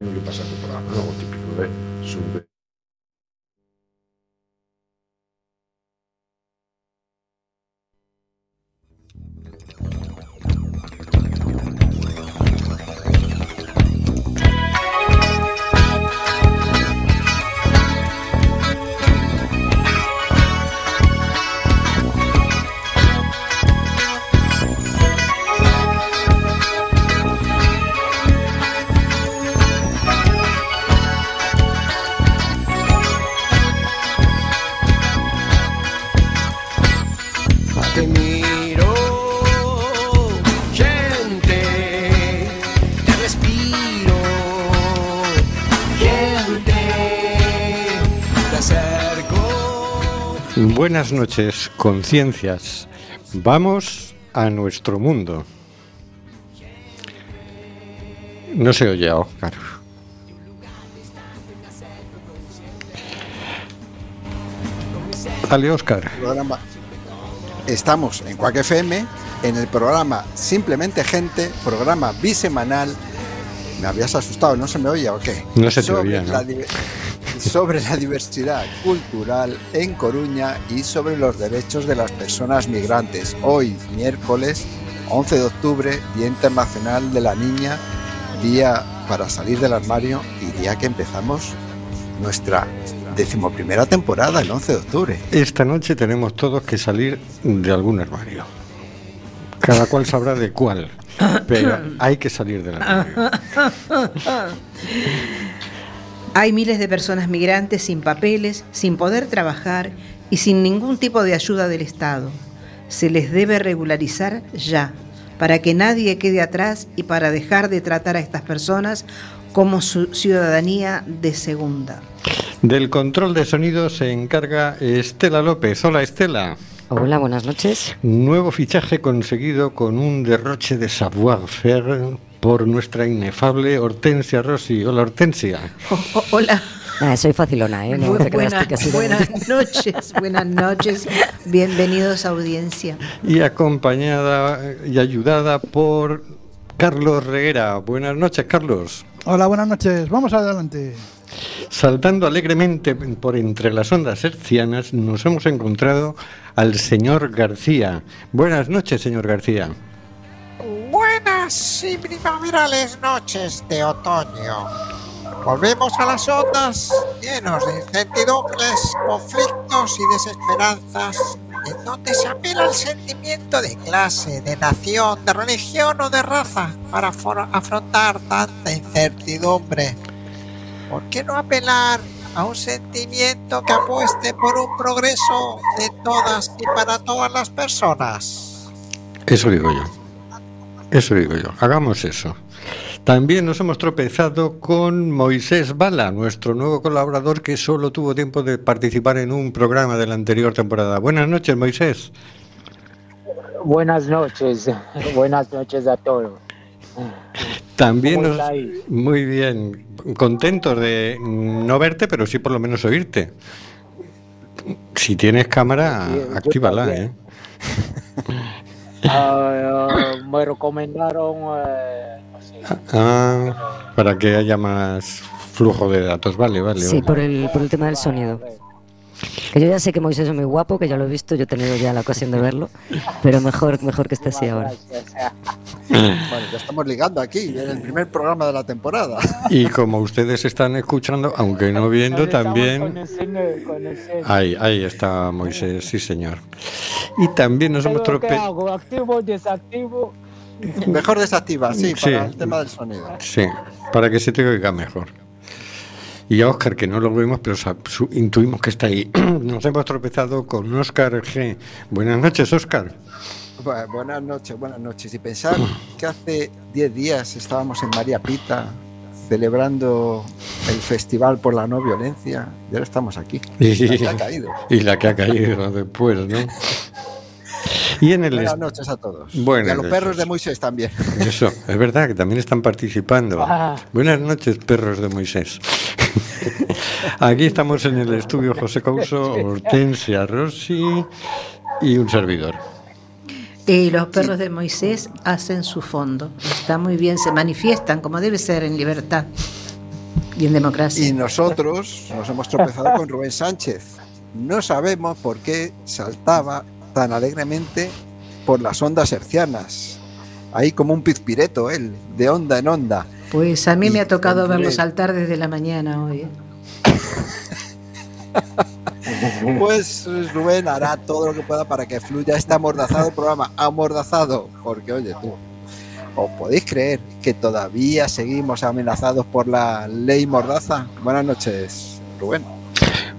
que pasa con el programa, ¿no? típico de sube. Buenas noches, conciencias. Vamos a nuestro mundo. No se oye Oscar. Dale, Oscar. Estamos en Cuac FM, en el programa Simplemente Gente, programa bisemanal. Me habías asustado, ¿no se me oía o qué? No se te oía, ¿no? Sobre la diversidad cultural en Coruña y sobre los derechos de las personas migrantes. Hoy, miércoles 11 de octubre, Día Internacional de la Niña, día para salir del armario y día que empezamos nuestra decimoprimera temporada, el 11 de octubre. Esta noche tenemos todos que salir de algún armario. Cada cual sabrá de cuál, pero hay que salir del armario. Hay miles de personas migrantes sin papeles, sin poder trabajar y sin ningún tipo de ayuda del Estado. Se les debe regularizar ya, para que nadie quede atrás y para dejar de tratar a estas personas como su ciudadanía de segunda. Del control de sonido se encarga Estela López. Hola, Estela. Hola, buenas noches. Nuevo fichaje conseguido con un derroche de savoir-faire por nuestra inefable Hortensia Rossi. Hola, Hortensia. Oh, oh, hola, Ah, soy facilona, ¿eh? No Bu- te creas buenas, tú que así de- buenas noches, buenas noches, bienvenidos audiencia. Y acompañada y ayudada por Carlos Reguera. Buenas noches, Carlos. Hola, buenas noches. Vamos adelante. Saltando alegremente por entre las ondas hercianas, nos hemos encontrado al señor García. Buenas noches, señor García. Buenas y primaverales noches de otoño. Volvemos a las ondas llenos de incertidumbres, conflictos y desesperanzas, en donde se apela al sentimiento de clase, de nación, de religión o de raza para afrontar tanta incertidumbre. ¿Por qué no apelar a un sentimiento que apueste por un progreso de todas y para todas las personas? Eso digo yo. Eso digo yo. Hagamos eso. También nos hemos tropezado con Moisés Bala, nuestro nuevo colaborador que solo tuvo tiempo de participar en un programa de la anterior temporada. Buenas noches, Moisés. Buenas noches, buenas noches a todos. También ¿Cómo nos... Muy bien. Contentos de no verte, pero sí por lo menos oírte. Si tienes cámara, Sí, actívala, ¿eh? Ah, me recomendaron eh, así, Ah, para que haya más flujo de datos. Vale, vale. Sí, vale. por el, por el tema del sonido. Que yo ya sé que Moisés es muy guapo, que ya lo he visto, yo he tenido ya la ocasión de verlo, pero mejor, mejor que esté así ahora. Bueno, ya estamos ligando aquí, en el primer programa de la temporada. Y como ustedes están escuchando, aunque no viendo, también... Ahí, ahí está Moisés, sí señor. Y también nos hemos Pero, ¿Qué tropezado... hago? ¿Activo, desactivo? Mejor desactiva, sí, Sí. para el tema del sonido. Sí, para que se te oiga mejor. Y a Óscar, que no lo vemos, pero intuimos que está ahí. Nos hemos tropezado con Óscar G. Buenas noches, Óscar. Bu- Buenas noches, buenas noches. Y pensar que hace 10 días estábamos en María Pita celebrando el Festival por la No Violencia y ahora estamos aquí. Y, La que ha caído. y la que ha caído después, ¿no? Y en el... Buenas noches a todos. Buenas y a los noches. perros de Moisés también. Eso, es verdad que también están participando. Ah. Buenas noches, perros de Moisés. Aquí estamos en el estudio José Couso, Hortensia Rossi y un servidor. Y los perros de Moisés hacen su fondo. Está muy bien, se manifiestan como debe ser en libertad. Y en democracia. Y nosotros nos hemos tropezado con Rubén Sánchez. No sabemos por qué saltaba tan alegremente por las ondas hercianas. Ahí como un pizpireto él, de onda en onda. Pues a mí me Y ha tocado verlo saltar desde la mañana hoy. ¿eh? Pues Rubén hará todo lo que pueda para que fluya este amordazado programa. Amordazado, porque oye tú, ¿os podéis creer que todavía seguimos amenazados por la ley Mordaza? Buenas noches, Rubén.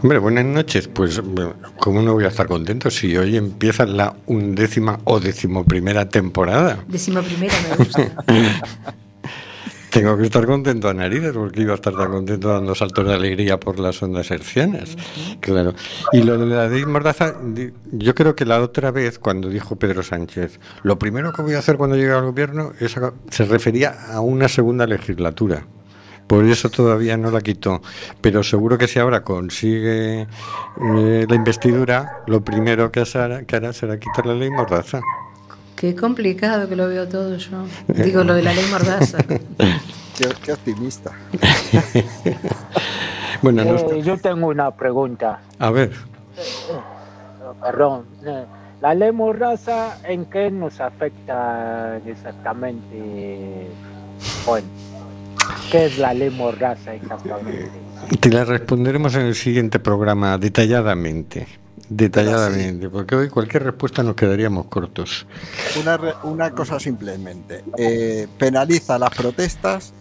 Hombre, buenas noches. Pues, ¿cómo no voy a estar contento si hoy empieza la undécima o decimoprimera temporada? Décimo primera me gusta. Tengo que estar contento a narices porque iba a estar tan contento dando saltos de alegría por las ondas hercianas. Claro. Y lo de la ley Mordaza, yo creo que la otra vez, cuando dijo Pedro Sánchez, lo primero que voy a hacer cuando llegue al gobierno es a- se refería a una segunda legislatura. Por eso todavía no la quitó. Pero seguro que si ahora consigue eh, la investidura, lo primero que hará, que hará será quitar la ley Mordaza. Qué complicado que lo veo todo yo. Digo, lo de la ley mordaza. Qué, qué optimista. Bueno, no Eh, yo tengo una pregunta. a ver. Perdón. eh, ¿La ley Mordaza en qué nos afecta exactamente? Bueno, ¿qué es la ley Mordaza exactamente? Te la responderemos en el siguiente programa detalladamente. Detalladamente, porque hoy cualquier respuesta nos quedaríamos cortos. Una, re- una cosa simplemente. eh, penaliza las protestas,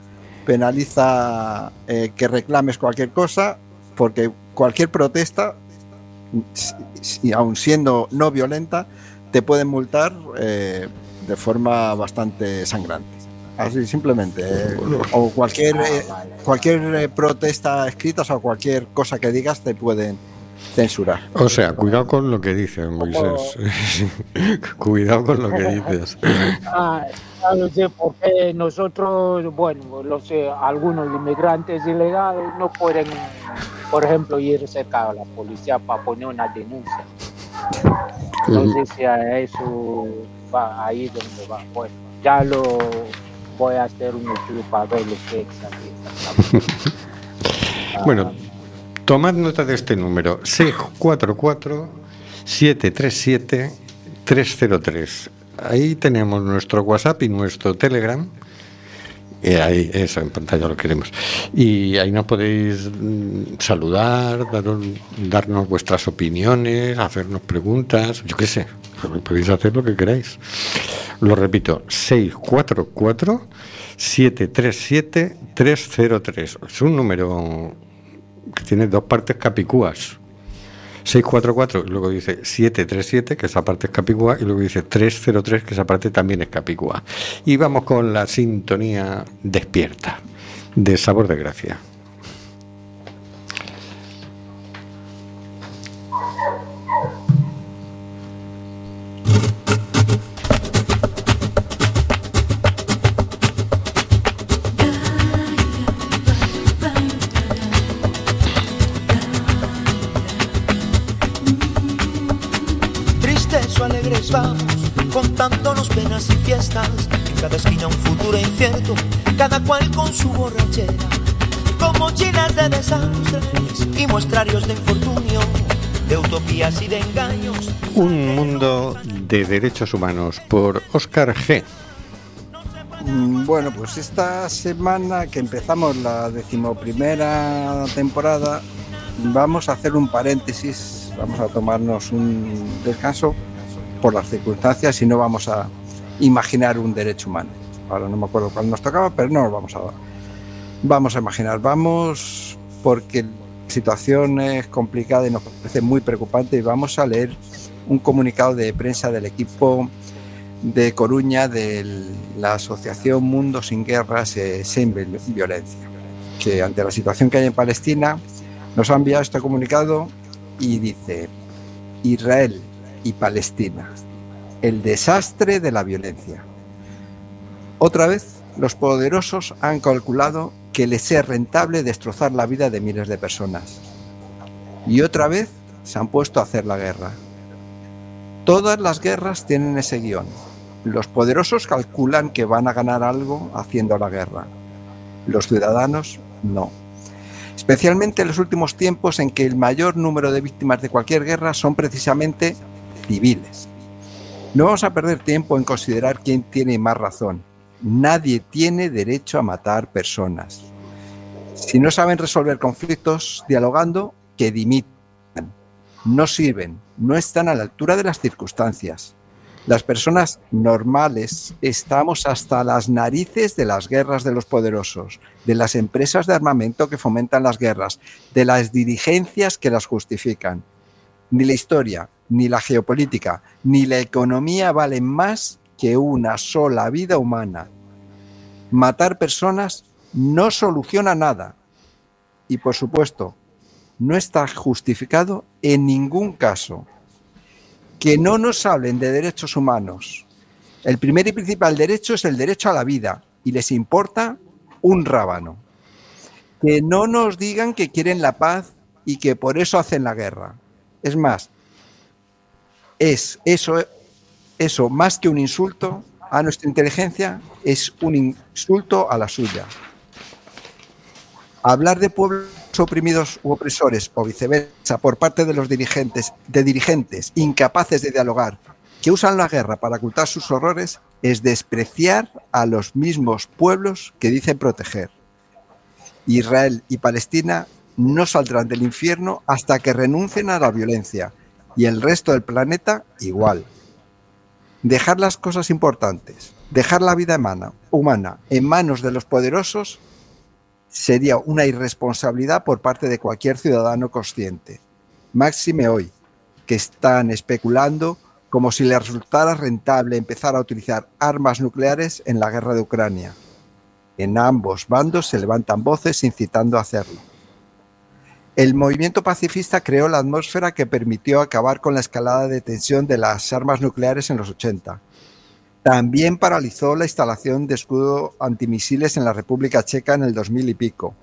penaliza eh, que reclames cualquier cosa, porque cualquier protesta, si- aun siendo no violenta, te pueden multar eh, de forma bastante sangrante. Así simplemente. eh, o cualquier, eh, cualquier eh, protesta escrita o cualquier cosa que digas te pueden censurar. O sea, cuidado con lo que dices, Moisés. cuidado con lo que dices. Ah, ya no sé por qué nosotros, bueno, los, eh, algunos inmigrantes ilegales no pueden, por ejemplo, ir cerca a la policía para poner una denuncia. No sé si a eso va ahí donde va. Bueno, ya lo voy a hacer un estudio para ver lo que es exactamente. Ah, Bueno, tomad nota de este número: 644-737-303. Ahí tenemos nuestro WhatsApp y nuestro Telegram. Y ahí, eso, en pantalla lo queremos. Y ahí nos podéis mm, saludar, darnos vuestras opiniones, hacernos preguntas, yo qué sé, podéis hacer lo que queráis. Lo repito, 644-737-303. Es un número que tiene dos partes capicúas. 644 y luego dice 737, que esa parte es capicúa, y luego dice 303, que esa parte también es capicúa. Y vamos con la sintonía despierta de sabor de gracia. Cada esquina un futuro incierto, cada cual con su borrachera. Con mochilas de desastres y muestrarios de infortunio, de utopías y de engaños. Un mundo de derechos humanos por Oscar G. Mm, Bueno, pues esta semana que empezamos la decimoprimera temporada, vamos a hacer un paréntesis, vamos a tomarnos un descanso por las circunstancias y no vamos a imaginar un derecho humano. Ahora no me acuerdo cuál nos tocaba, pero no nos vamos a vamos a imaginar, vamos porque la situación es complicada y nos parece muy preocupante y vamos a leer un comunicado de prensa del equipo de Coruña de la Asociación Mundo Sin Guerras eh, Sin Viol- Violencia, que ante la situación que hay en Palestina nos ha enviado este comunicado y dice Israel y Palestina, el desastre de la violencia. Otra vez, los poderosos han calculado que les es rentable destrozar la vida de miles de personas. Y otra vez se han puesto a hacer la guerra. Todas las guerras tienen ese guion. Los poderosos calculan que van a ganar algo haciendo la guerra. Los ciudadanos no. especialmente en los últimos tiempos en que el mayor número de víctimas de cualquier guerra son precisamente civiles. No vamos a perder tiempo en considerar quién tiene más razón. Nadie tiene derecho a matar personas. Si no saben resolver conflictos dialogando, que dimitan. No sirven, no están a la altura de las circunstancias. Las personas normales estamos hasta las narices de las guerras de los poderosos, de las empresas de armamento que fomentan las guerras, de las dirigencias que las justifican. Ni la historia, ni la geopolítica, ni la economía valen más que una sola vida humana. Matar personas no soluciona nada. Y por supuesto, no está justificado en ningún caso que no nos hablen de derechos humanos. El primer y principal derecho es el derecho a la vida y les importa un rábano. Que no nos digan que quieren la paz y que por eso hacen la guerra. Es más, es eso, eso más que un insulto a nuestra inteligencia, es un insulto a la suya. Hablar de pueblos oprimidos u opresores o viceversa por parte de los dirigentes, de dirigentes incapaces de dialogar, que usan la guerra para ocultar sus horrores, es despreciar a los mismos pueblos que dicen proteger. Israel y Palestina no saldrán del infierno hasta que renuncien a la violencia y el resto del planeta igual. Dejar las cosas importantes, dejar la vida humana, en manos de los poderosos sería una irresponsabilidad por parte de cualquier ciudadano consciente. Máxime hoy, que están especulando como si les resultara rentable empezar a utilizar armas nucleares en la guerra de Ucrania. En ambos bandos se levantan voces incitando a hacerlo. El movimiento pacifista creó la atmósfera que permitió acabar con la escalada de tensión de las armas nucleares en los 80 también paralizó la instalación de escudo antimisiles en la República Checa en el 2000 y pico.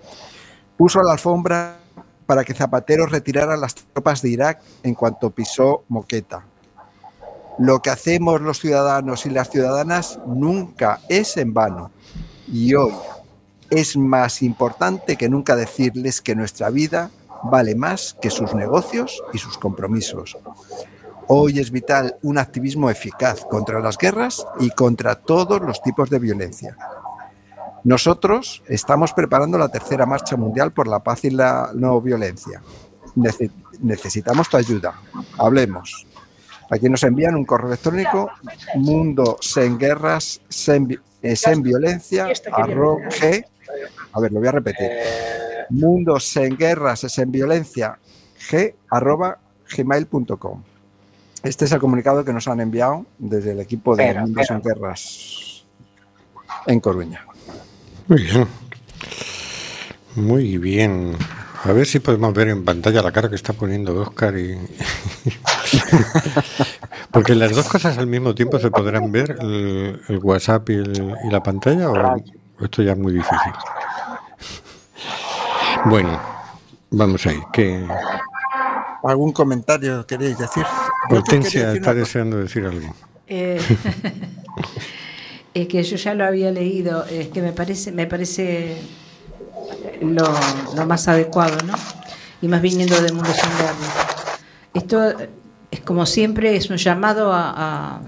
Puso la alfombra para que Zapatero retirara las tropas de Irak en cuanto pisó Moqueta. Lo que hacemos los ciudadanos y las ciudadanas nunca es en vano. Y hoy es más importante que nunca decirles que nuestra vida vale más que sus negocios y sus compromisos. Hoy es vital un activismo eficaz contra las guerras y contra todos los tipos de violencia. Nosotros estamos preparando la tercera marcha mundial por la paz y la no violencia. necesitamos tu ayuda. Hablemos. Aquí nos envían un correo electrónico mundo sen guerras sen, eh, violencia arro, g, a ver lo voy a repetir mundo sen guerras sen violencia g arroba gmail.com este es el comunicado que nos han enviado desde el equipo de Mundos en Guerras en Coruña. Muy bien. Muy bien. A ver si podemos ver en pantalla la cara que está poniendo Oscar y... Porque las dos cosas al mismo tiempo se podrán ver, el, WhatsApp y, la pantalla, o esto ya es muy difícil. Bueno, vamos ahí. Que... ¿Algún comentario queréis decir? Hortensia está deseando decir algo. Eh, es que yo ya lo había leído, es que me parece, me parece lo, más adecuado, ¿no? Y más viniendo del mundo sin Esto es como siempre, es un llamado a,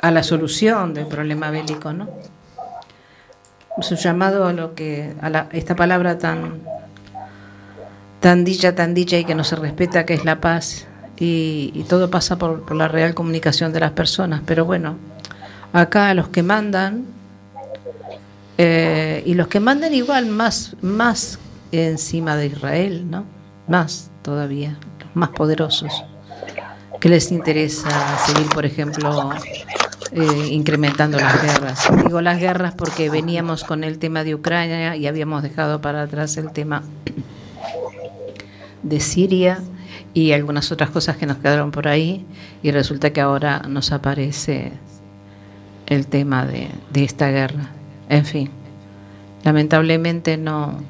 a, la solución del problema bélico, ¿no? Es un llamado a lo que, a esta palabra tan tan dicha, tan dicha y que no se respeta, que es la paz y, todo pasa por, la real comunicación de las personas. Pero bueno, acá los que mandan, eh, y los que mandan igual más, más encima de Israel, ¿no? Más todavía, los más poderosos, que les interesa seguir, por ejemplo, eh, incrementando las guerras. Digo las guerras porque veníamos con el tema de Ucrania y habíamos dejado para atrás el tema de Siria y algunas otras cosas que nos quedaron por ahí y resulta que ahora nos aparece el tema de, esta guerra. En fin, lamentablemente no,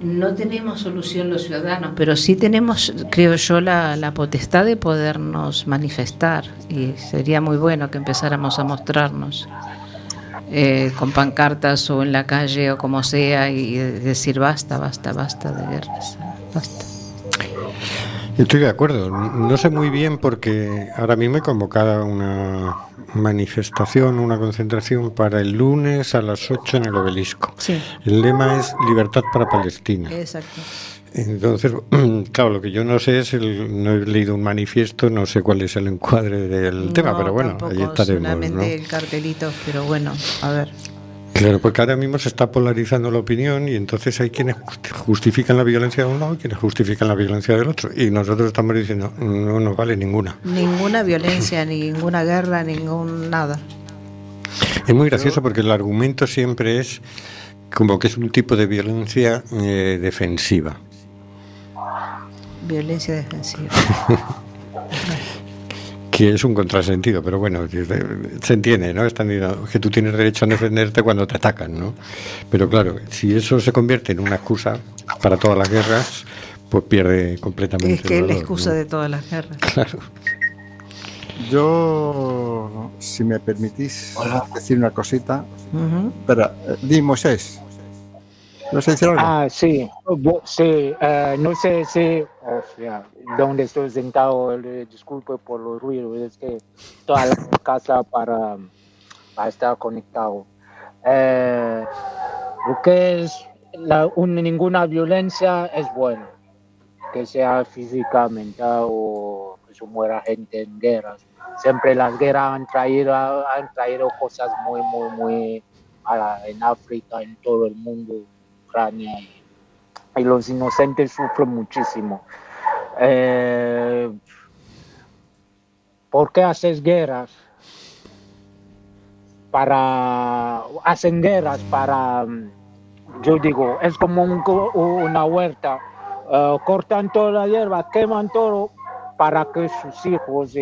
no tenemos solución los ciudadanos, pero sí tenemos, creo yo, la, potestad de podernos manifestar y sería muy bueno que empezáramos a mostrarnos eh, con pancartas o en la calle o como sea y decir basta, basta, basta de guerras, basta. Estoy de acuerdo. No sé muy bien porque ahora mismo he convocado una manifestación, una concentración para el lunes a las 8 en el obelisco. Sí. El lema es Libertad para Palestina. Exacto. Entonces, claro, lo que yo no sé es, el, no he leído un manifiesto, no sé cuál es el encuadre del tema, No, pero bueno, ahí estaremos. solamente ¿no? el cartelito, pero bueno, a ver. Claro, porque ahora mismo se está polarizando la opinión y entonces hay quienes justi- justifican la violencia de un lado y quienes justifican la violencia del otro. Y nosotros estamos diciendo, no nos vale ninguna. Ninguna violencia, ninguna guerra, ningún nada. Es muy gracioso porque el argumento siempre es como que es un tipo de violencia eh, defensiva. Violencia defensiva. que es un contrasentido, pero bueno, se entiende, ¿no? Están diciendo que tú tienes derecho a defenderte cuando te atacan, ¿no? Pero claro, si eso se convierte en una excusa para todas las guerras, pues pierde completamente Es que el es la excusa ¿no? de todas las guerras. Claro. Yo, si me permitís decir una cosita. Espera, eh, di Moisés. ¿No sé algo? Ah, sí, sí, eh, no sé si, donde estoy sentado, eh, disculpe por los ruidos, es que toda la casa para, para estar conectado. Eh, lo que es la, un- ninguna violencia es bueno, que sea física, mental o que se muera gente en guerras. Siempre las guerras han traído, han traído cosas muy, muy, muy en África, en todo el mundo. Y, y los inocentes sufren muchísimo. Eh, ¿Por qué haces guerras? Para hacen guerras para, mm, yo digo, es como un co- una huerta. Eh, cortan toda la hierba, queman todo para que sus hijos y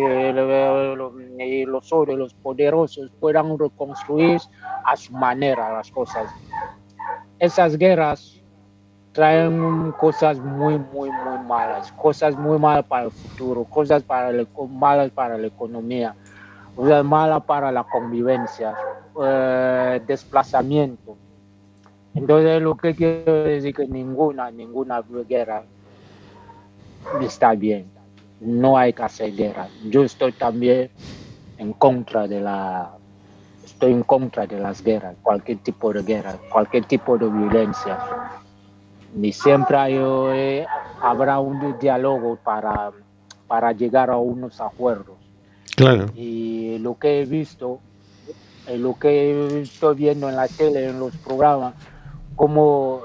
los otros, los poderosos puedan reconstruir a su manera las cosas esas guerras traen cosas muy, muy, muy malas, cosas muy malas para el futuro, cosas para eco- malas para la economía, cosas malas para la convivencia, eh, desplazamiento. Entonces, lo que quiero decir que ninguna, ninguna guerra está bien. No hay que hacer guerra. Yo estoy también en contra de la estoy en contra de las guerras, cualquier tipo de guerra, cualquier tipo de violencia. Ni siempre hay, eh, habrá un diálogo para, para llegar a unos acuerdos. Claro. Y lo que he visto, eh, lo que estoy viendo en la tele, en los programas, como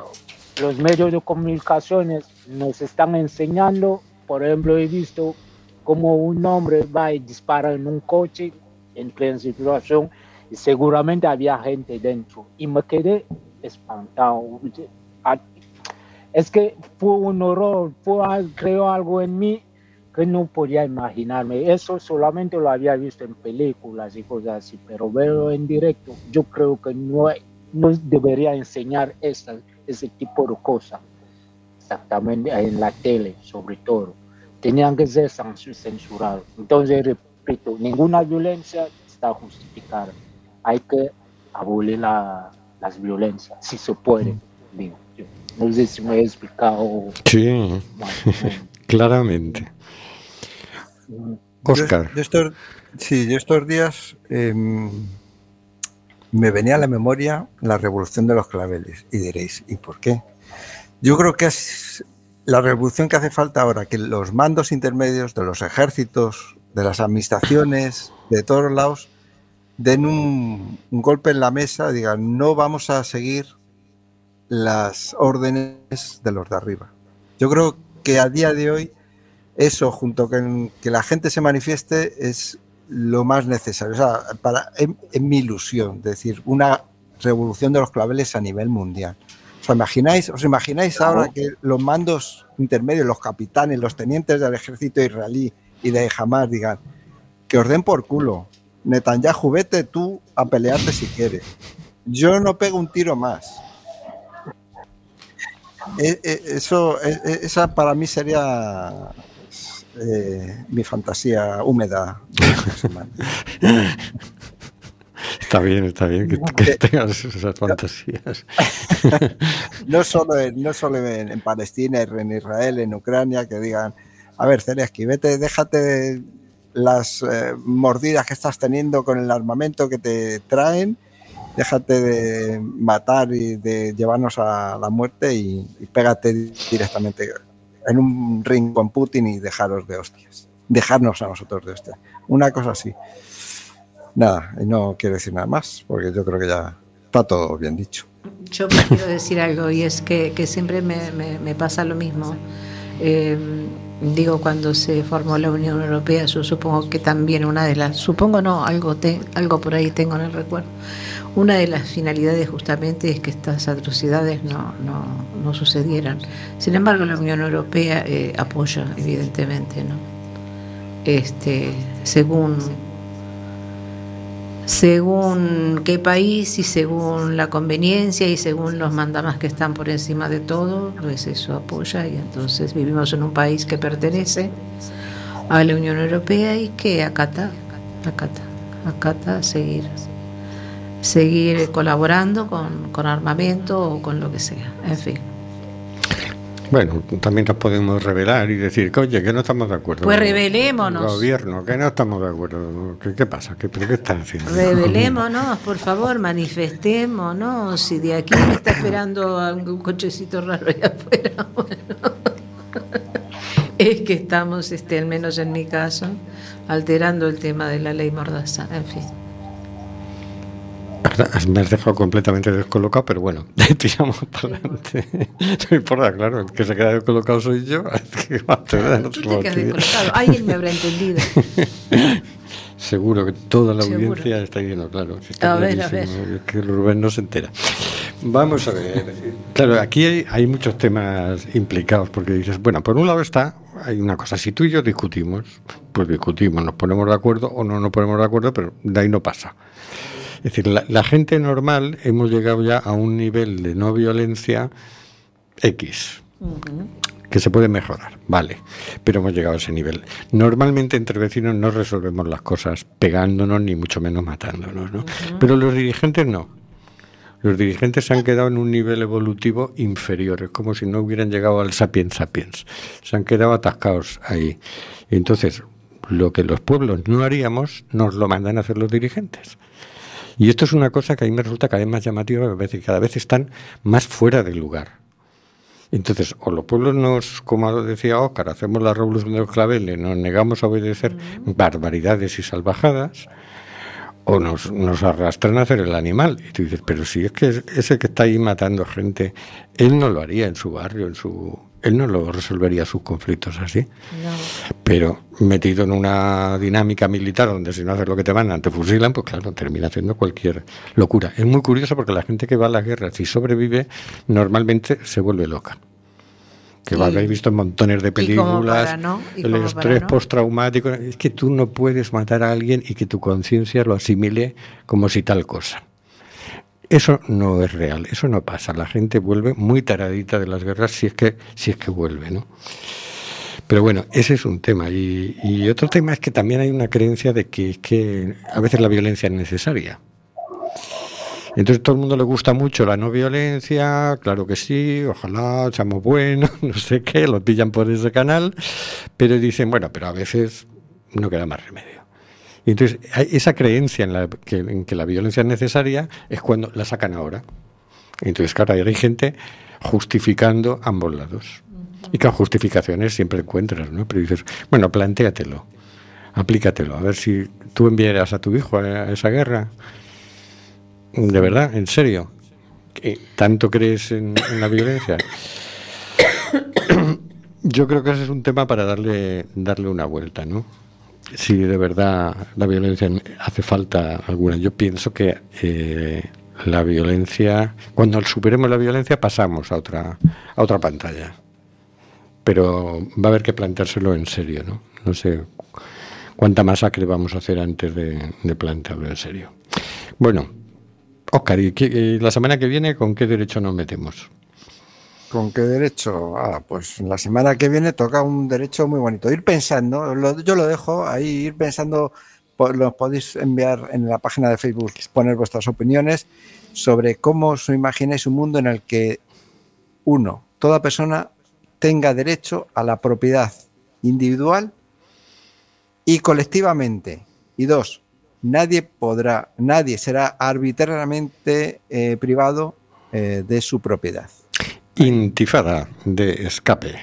los medios de comunicaciones nos están enseñando, por ejemplo, he visto como un hombre va y dispara en un coche, en situación seguramente había gente dentro y me quedé espantado. Ah, Es que fue un horror, fue, creo algo en mí que no podía imaginarme. Eso solamente lo había visto en películas y cosas así, pero verlo en directo, yo creo que no, hay- no debería enseñar esa, ese tipo de cosas, exactamente en la tele, sobre todo. Tenían que ser cens- censurados. Entonces, repito, ninguna violencia está justificada. Hay que abolir la- las violencias, si se puede, digo. No sé si me he explicado. Sí, claramente. Oscar. Yo, yo estos, sí, yo estos días em, me venía a la memoria la revolución de los claveles. Y diréis, ¿y por qué? Yo creo que es la revolución que hace falta ahora, que los mandos intermedios de los ejércitos, de las administraciones, de todos lados, den un, un golpe en la mesa, digan, no vamos a seguir las órdenes de los de arriba. Yo creo que a día de hoy eso, junto con que la gente se manifieste, es lo más necesario. O sea, para, en, en mi ilusión, es decir, una revolución de los claveles a nivel mundial. ¿Os imagináis, os imagináis ahora que los mandos intermedios, los capitanes, los tenientes del ejército israelí y de Hamas digan que os den por culo? Netanyahu, vete tú a pelearte si quieres. Yo no pego un tiro más. Eh, eh, Eso, eh, eh, esa para mí sería eh, mi fantasía húmeda. Está bien, está bien que, que tengas esas fantasías. no solo, en, no solo en, en Palestina, en Israel, en Ucrania, que digan, a ver, Zelensky, vete, déjate de las eh, mordidas que estás teniendo con el armamento que te traen, déjate de matar y de llevarnos a la muerte y, y pégate directamente en un ring con Putin y dejaros de hostias. Dejarnos a nosotros de hostias. Una cosa así. Nada, no quiero decir nada más, porque yo creo que ya está todo bien dicho. Yo quiero decir algo y es que, siempre me, pasa lo mismo. Eh, digo, cuando se formó la Unión Europea, yo supongo que también una de las, supongo no, algo, te, algo por ahí tengo en el recuerdo, una de las finalidades justamente es que estas atrocidades no, no, no sucedieran. Sin embargo, la Unión Europea eh, apoya, evidentemente, ¿no? Este, según según qué país y según la conveniencia y según los mandamas que están por encima de todo, pues eso apoya y entonces vivimos en un país que pertenece a la Unión Europea y que acata, acata, acata seguir, seguir colaborando con, con armamento o con lo que sea, en fin. Bueno, también nos podemos revelar y decir que, oye, que no estamos de acuerdo. Pues revelémonos. Gobierno, que no estamos de acuerdo. ¿Qué, qué pasa? ¿Qué, ¿Qué están haciendo? Revelémonos, por favor, manifestémonos. Si de aquí me está esperando un cochecito raro allá afuera, bueno. Es que estamos, este, al menos en mi caso, alterando el tema de la ley Mordaza. En fin. Me has dejado completamente descolocado, pero bueno, tiramos para adelante. No importa, claro, el que se queda descolocado soy yo. Que va, te no Tú te quedas descolocado, alguien me habrá entendido. Seguro que toda la Seguro. audiencia está diciendo, claro, está a ver, a ver. que Rubén no se entera. Vamos a ver. Claro, aquí hay, hay, muchos temas implicados, porque dices, bueno, por un lado está, hay una cosa, si tú y yo discutimos, pues discutimos, nos ponemos de acuerdo o no nos ponemos de acuerdo, pero de ahí no pasa. Es decir, la, la, gente normal hemos llegado ya a un nivel de no violencia X, uh -huh. que se puede mejorar, vale, pero hemos llegado a ese nivel. Normalmente entre vecinos no resolvemos las cosas pegándonos ni mucho menos matándonos, ¿no? Uh -huh. Pero los dirigentes no. Los dirigentes se han quedado en un nivel evolutivo inferior, es como si no hubieran llegado al sapiens sapiens. Se han quedado atascados ahí. Entonces, lo que los pueblos no haríamos, nos lo mandan a hacer los dirigentes. Y esto es una cosa que a mí me resulta cada vez más llamativa, me parece que cada vez están más fuera del lugar. Entonces, o los pueblos nos, como decía Óscar, hacemos la revolución de los claveles, nos negamos a obedecer mm. barbaridades y salvajadas, o nos, nos, arrastran a hacer el animal. Y tú dices, pero si es que ese que está ahí matando gente, él no lo haría en su barrio, en su él no lo resolvería sus conflictos así. No. Pero metido en una dinámica militar donde si no haces lo que te mandan, te fusilan, pues claro, termina haciendo cualquier locura. Es muy curioso porque la gente que va a las guerras y sobrevive, normalmente se vuelve loca. Que lo habéis visto en montones de películas, no? el estrés no? postraumático. Es que tú no puedes matar a alguien y que tu conciencia lo asimile como si tal cosa. Eso no es real, eso no pasa. La gente vuelve muy taradita de las guerras si es que, si es que vuelve, ¿no? Pero bueno, ese es un tema. Y, otro tema es que también hay una creencia de que, que a veces la violencia es necesaria. Entonces todo el mundo le gusta mucho la no violencia, claro que sí, ojalá seamos buenos, no sé qué, lo pillan por ese canal, pero dicen, bueno, pero a veces no queda más remedio. Entonces, esa creencia en, la, que, en, que, la violencia es necesaria es cuando la sacan ahora. Entonces, claro, hay gente justificando ambos lados. Y con justificaciones siempre encuentras, ¿no? Pero dices, bueno, plantéatelo, aplícatelo, a ver si tú enviaras a tu hijo a esa guerra. ¿De verdad? ¿En serio? ¿Tanto crees en, en la violencia? Yo creo que ese es un tema para darle, darle una vuelta, ¿no? Si de verdad la violencia hace falta alguna. Yo pienso que eh, la violencia, cuando superemos la violencia pasamos a otra, a otra pantalla. Pero va a haber que planteárselo en serio, ¿no? No sé cuánta masacre vamos a hacer antes de, de plantearlo en serio. Bueno, Oscar, ¿y, qué, y la semana que viene con qué derecho nos metemos? ¿Con qué derecho? Ah, pues la semana que viene toca un derecho muy bonito. Ir pensando, lo, yo lo dejo ahí, ir pensando nos podéis enviar en la página de Facebook, poner vuestras opiniones sobre cómo os imagináis un mundo en el que, uno, toda persona tenga derecho a la propiedad individual y colectivamente. Y dos, nadie podrá, nadie será arbitrariamente eh, privado eh, de su propiedad. Intifada de escape.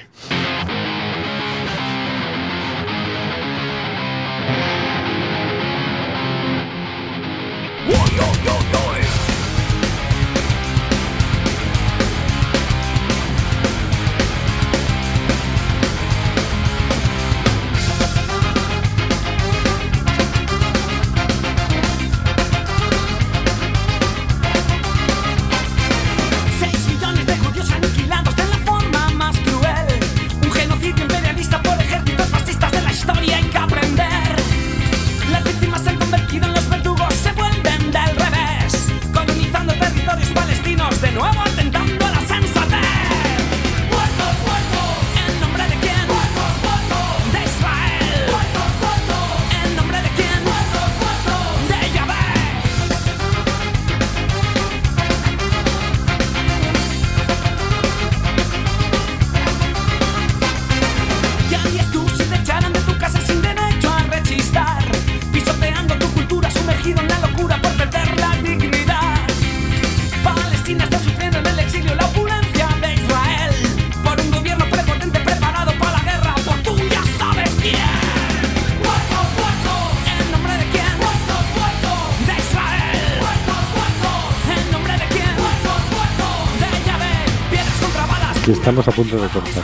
Que estamos a punto de cortar.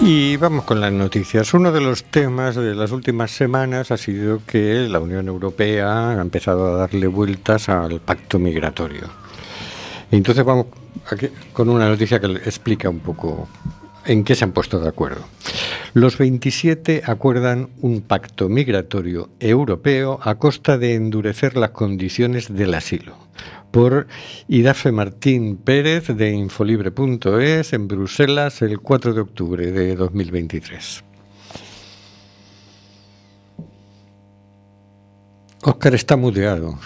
Y vamos con las noticias. Uno de los temas de las últimas semanas ha sido que la Unión Europea ha empezado a darle vueltas al pacto migratorio. Entonces vamos con una noticia que explica un poco en qué se han puesto de acuerdo. Los 27 acuerdan un pacto migratorio europeo a costa de endurecer las condiciones del asilo. Por Idafe Martín Pérez de Infolibre.es en Bruselas el 4 de octubre de 2023. Óscar está muteado.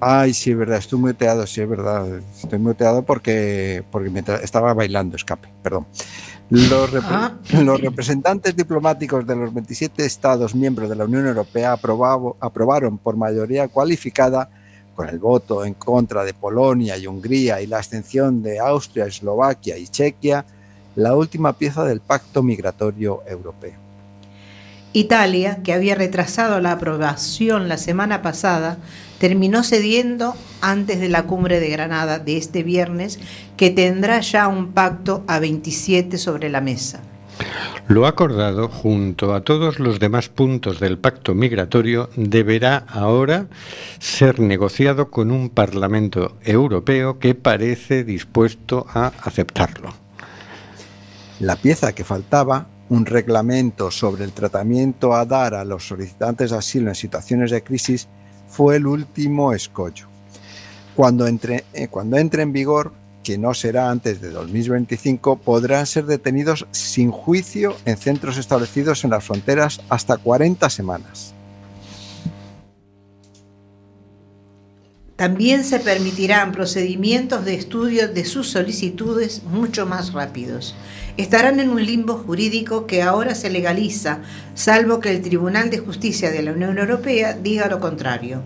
Ay, sí, es verdad, estoy muteado, sí, es verdad. Estoy muteado porque, porque mientras estaba bailando escape, perdón. Los, repre- Ah. los representantes diplomáticos de los 27 Estados miembros de la Unión Europea aprobaron por mayoría cualificada, con el voto en contra de Polonia y Hungría y la abstención de Austria, Eslovaquia y Chequia, la última pieza del Pacto Migratorio Europeo. Italia, que había retrasado la aprobación la semana pasada, terminó cediendo antes de la cumbre de Granada de este viernes, que tendrá ya un pacto a 27 sobre la mesa. Lo acordado junto a todos los demás puntos del pacto migratorio deberá ahora ser negociado con un Parlamento Europeo que parece dispuesto a aceptarlo. La pieza que faltaba, un reglamento sobre el tratamiento a dar a los solicitantes de asilo en situaciones de crisis, fue el último escollo. Cuando entre, eh, cuando entre en vigor, que no será antes de 2025, podrán ser detenidos sin juicio en centros establecidos en las fronteras hasta 40 semanas. También se permitirán procedimientos de estudio de sus solicitudes mucho más rápidos. Estarán en un limbo jurídico que ahora se legaliza, salvo que el Tribunal de Justicia de la Unión Europea diga lo contrario.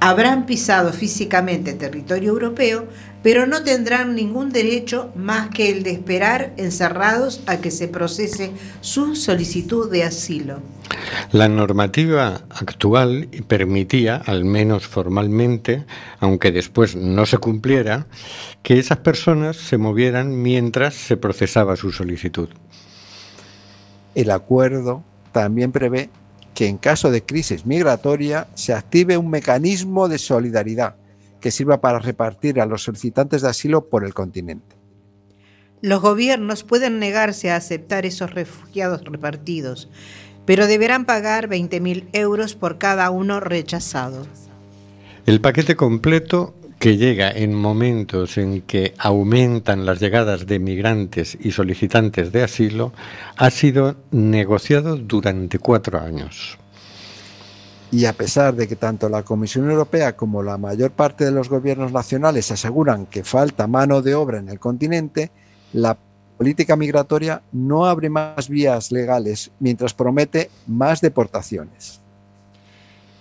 Habrán pisado físicamente territorio europeo, pero no tendrán ningún derecho más que el de esperar encerrados a que se procese su solicitud de asilo. La normativa actual permitía, al menos formalmente, aunque después no se cumpliera, que esas personas se movieran mientras se procesaba su solicitud. El acuerdo también prevé que en caso de crisis migratoria se active un mecanismo de solidaridad que sirva para repartir a los solicitantes de asilo por el continente. Los gobiernos pueden negarse a aceptar esos refugiados repartidos, pero deberán pagar 20.000 euros por cada uno rechazado. El paquete completo que llega en momentos en que aumentan las llegadas de migrantes y solicitantes de asilo ha sido negociado durante cuatro años. Y a pesar de que tanto la Comisión Europea como la mayor parte de los gobiernos nacionales aseguran que falta mano de obra en el continente, la política migratoria no abre más vías legales mientras promete más deportaciones.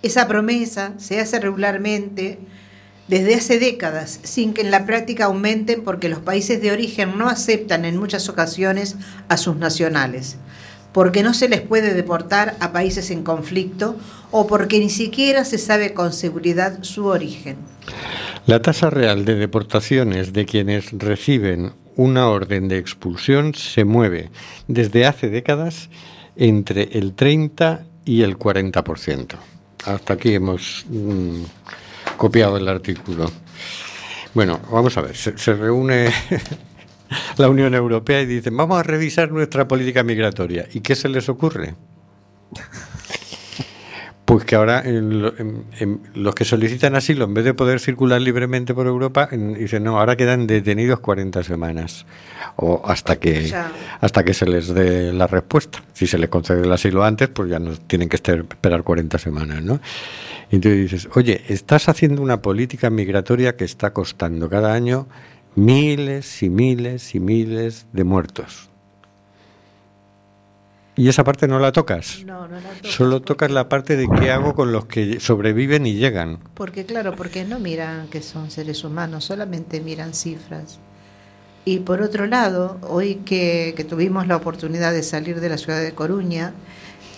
Esa promesa se hace regularmente desde hace décadas, sin que en la práctica aumenten porque los países de origen no aceptan en muchas ocasiones a sus nacionales, porque no se les puede deportar a países en conflicto o porque ni siquiera se sabe con seguridad su origen. La tasa real de deportaciones de quienes reciben una orden de expulsión se mueve desde hace décadas entre el 30 y el 40%. Hasta aquí hemos mm, copiado el artículo. Bueno, vamos a ver, se, se reúne la Unión Europea y dicen, vamos a revisar nuestra política migratoria. ¿Y qué se les ocurre? Pues que ahora en en- en los que solicitan asilo, en vez de poder circular libremente por Europa, en- dicen, no, ahora quedan detenidos 40 semanas. O hasta que, hasta que se les dé la respuesta. Si se les concede el asilo antes, pues ya no tienen que esperar 40 semanas, ¿no? Y entonces dices, oye, estás haciendo una política migratoria que está costando cada año miles y miles y miles de muertos. Y esa parte no la tocas. No, no la tocas Solo tocas la parte de qué hago con los que sobreviven y llegan. Porque claro, porque no miran que son seres humanos, solamente miran cifras. Y por otro lado, hoy que, que tuvimos la oportunidad de salir de la ciudad de Coruña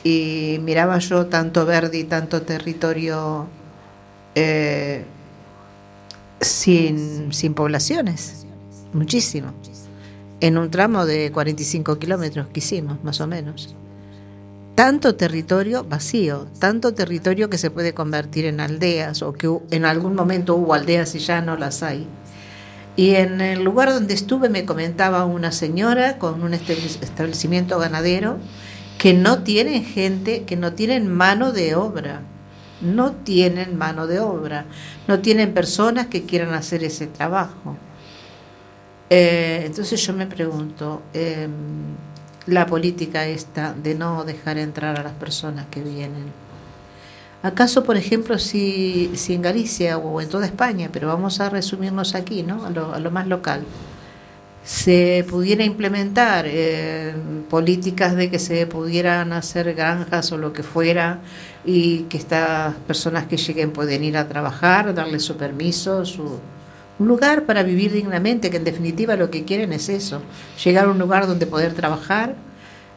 y miraba yo tanto verde y tanto territorio eh, sin, sin poblaciones, muchísimo, en un tramo de 45 kilómetros que hicimos, más o menos tanto territorio vacío, tanto territorio que se puede convertir en aldeas o que en algún momento hubo aldeas y ya no las hay. Y en el lugar donde estuve me comentaba una señora con un establec- establecimiento ganadero que no tienen gente, que no tienen mano de obra, no tienen mano de obra, no tienen personas que quieran hacer ese trabajo. Eh, entonces yo me pregunto, em, la política esta de no dejar entrar a las personas que vienen. ¿Acaso, por ejemplo, si, si en Galicia o en toda España, pero vamos a resumirnos aquí, ¿no? a, lo, más local, se pudiera implementar eh, políticas de que se pudieran hacer granjas o lo que fuera y que estas personas que lleguen pueden ir a trabajar, darles su permiso, su, un lugar para vivir dignamente, que en definitiva lo que quieren es eso, llegar a un lugar donde poder trabajar,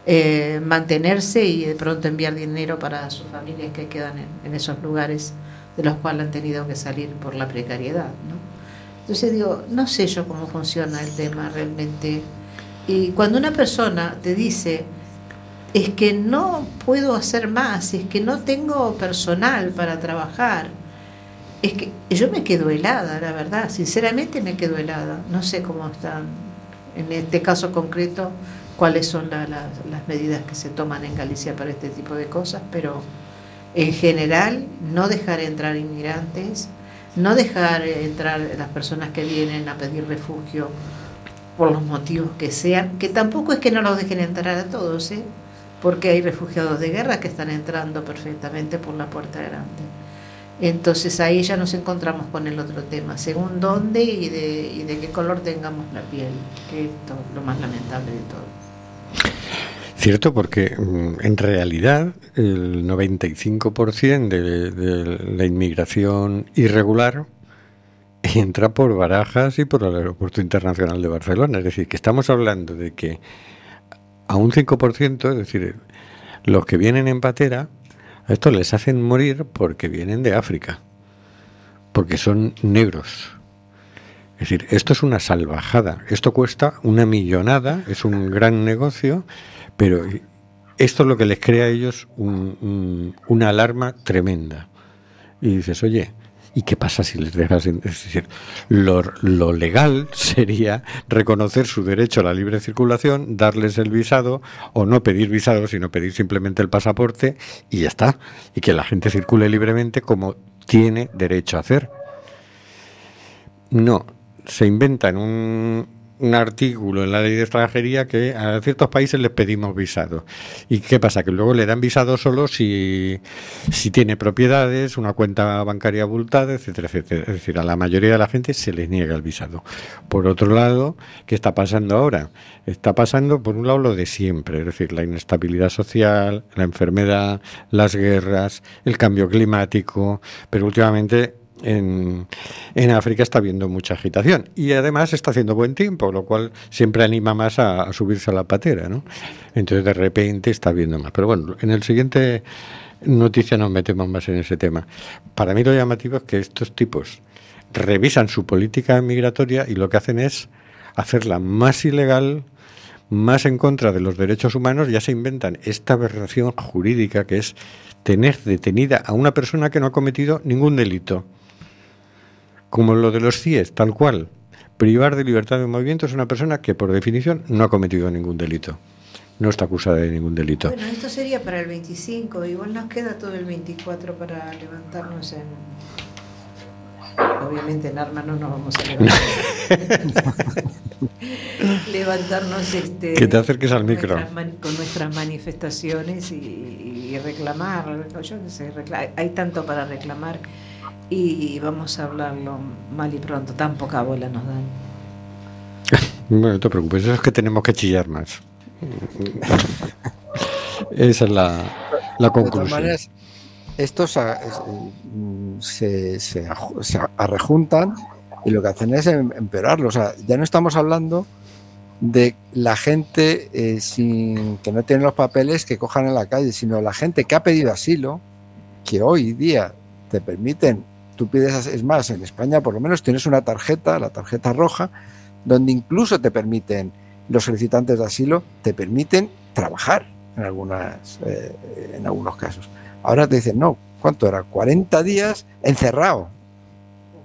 eh, mantenerse y de pronto enviar dinero para sus familias que quedan en, en esos lugares de los cuales han tenido que salir por la precariedad. ¿no? Entonces digo, no sé yo cómo funciona el tema realmente. Y cuando una persona te dice, es que no puedo hacer más, es que no tengo personal para trabajar, es que yo me quedo helada, la verdad, sinceramente me quedo helada. No sé cómo están, en este caso concreto, cuáles son la- la- las medidas que se toman en Galicia para este tipo de cosas, pero en general no dejar entrar inmigrantes, no dejar entrar las personas que vienen a pedir refugio por los motivos que sean, que tampoco es que no los dejen entrar a todos, ¿eh? porque hay refugiados de guerra que están entrando perfectamente por la puerta grande. Entonces ahí ya nos encontramos con el otro tema, según dónde y de, y de qué color tengamos la piel, que es lo más lamentable de todo. Cierto, porque mm, en realidad el 95% de, de la inmigración irregular entra por Barajas y por el Aeropuerto Internacional de Barcelona. Es decir, que estamos hablando de que a un 5%, es decir, los que vienen en patera, a estos les hacen morir porque vienen de África, porque son negros. Es decir, esto es una salvajada. Esto cuesta una millonada, es un gran negocio, pero esto es lo que les crea a ellos un- un- una alarma tremenda. Y dices, oye, ¿Y qué pasa si les dejas? Es decir, lo, legal sería reconocer su derecho a la libre circulación, darles el visado o no pedir visado, sino pedir simplemente el pasaporte y ya está. Y que la gente circule libremente como tiene derecho a hacer. No, se inventan un, un artículo en la ley de extranjería que a ciertos países les pedimos visado. ¿Y qué pasa? Que luego le dan visado solo si, si tiene propiedades, una cuenta bancaria abultada, etcétera, etcétera. Es decir, a la mayoría de la gente se les niega el visado. Por otro lado, ¿qué está pasando ahora? Está pasando, por un lado, lo de siempre, es decir, la inestabilidad social, la enfermedad, las guerras, el cambio climático, pero últimamente en, África está habiendo mucha agitación y además está haciendo buen tiempo, lo cual siempre anima más a, a, subirse a la patera, ¿no? Entonces de repente está habiendo más. Pero bueno, en el siguiente noticia nos metemos más en ese tema. Para mí lo llamativo es que estos tipos revisan su política migratoria y lo que hacen es hacerla más ilegal, más en contra de los derechos humanos, ya se inventan esta aberración jurídica que es tener detenida a una persona que no ha cometido ningún delito como lo de los CIES, tal cual. Privar de libertad de movimiento es una persona que, por definición, no ha cometido ningún delito. No está acusada de ningún delito. Bueno, esto sería para el 25, igual nos queda todo el 24 para levantarnos en... Obviamente en armas no nos vamos a levantar. levantarnos este, que te acerques al micro. Nuestras con nuestras manifestaciones y, y reclamar. Yo no sé, recla hay tanto para reclamar y vamos a hablarlo mal y pronto, tan poca bola nos dan. Bueno, no te preocupes, eso es que tenemos que chillar más. Esa es la, la conclusión. Maneras, estos se, se, se, arrejuntan y lo que hacen es em, empeorarlo. O sea, ya no estamos hablando de la gente eh, sin que no tiene los papeles que cojan en la calle, sino la gente que ha pedido asilo, que hoy día te permiten tú pides, es más, en España por lo menos tienes una tarjeta, la tarjeta roja, donde incluso te permiten, los solicitantes de asilo, te permiten trabajar en, algunas, eh, en algunos casos. Ahora te dicen, no, ¿cuánto era? 40 días encerrado.